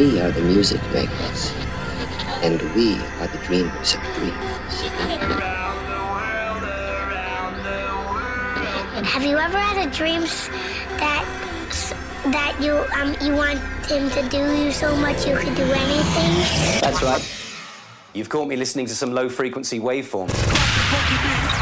We are the music makers, and we are the dreamers of dreams. Have you ever had a dream that that you um you want him to do you so much you could do anything? That's right. You've caught me listening to some low frequency waveforms.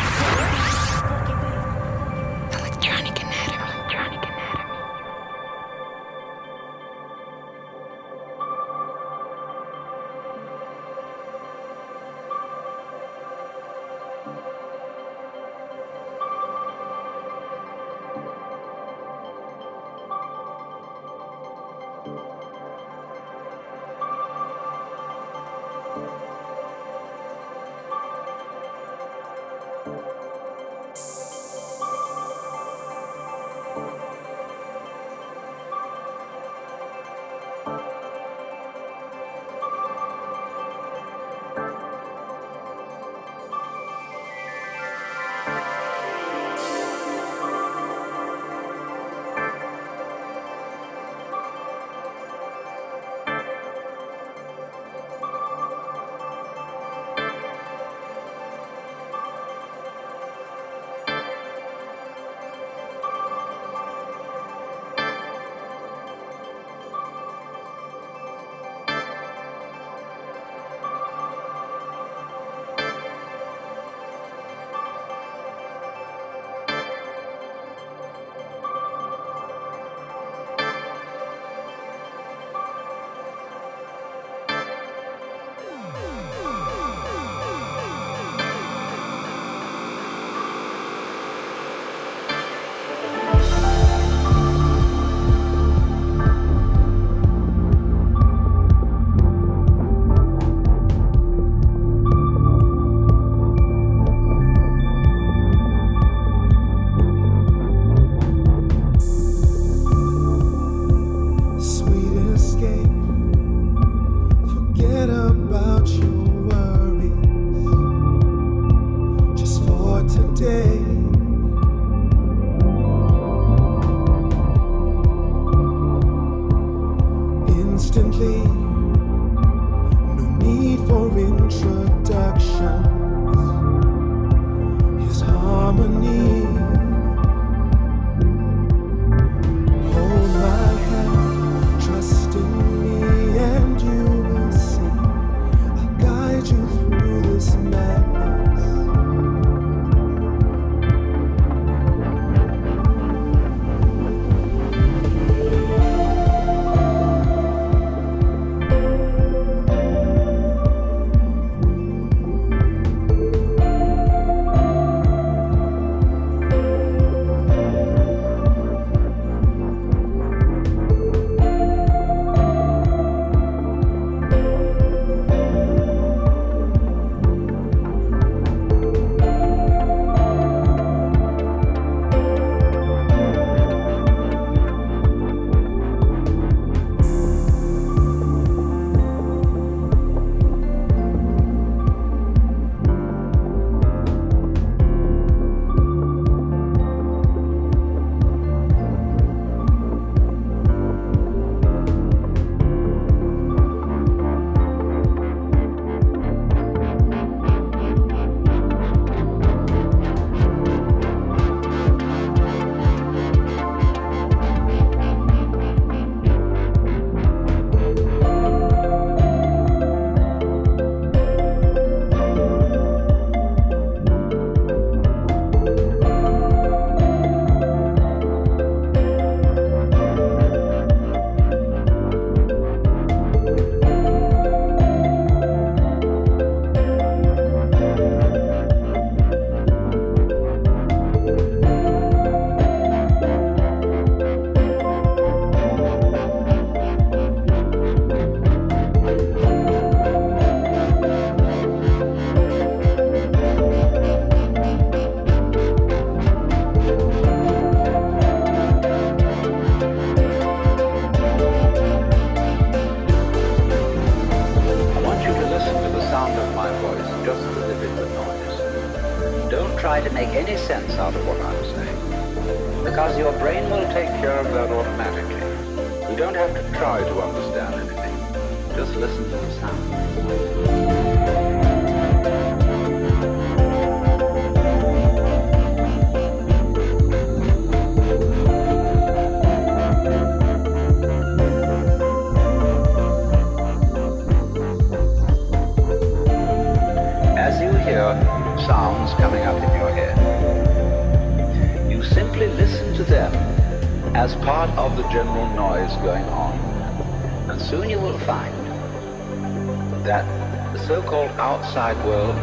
Outside world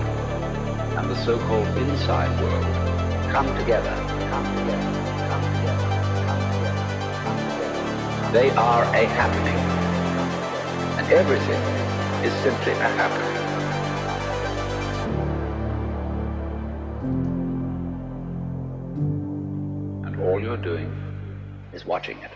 and the so-called inside world come together, come together, come together, come together, come together. They are a happening. And everything is simply a happening. And all you're doing is watching it.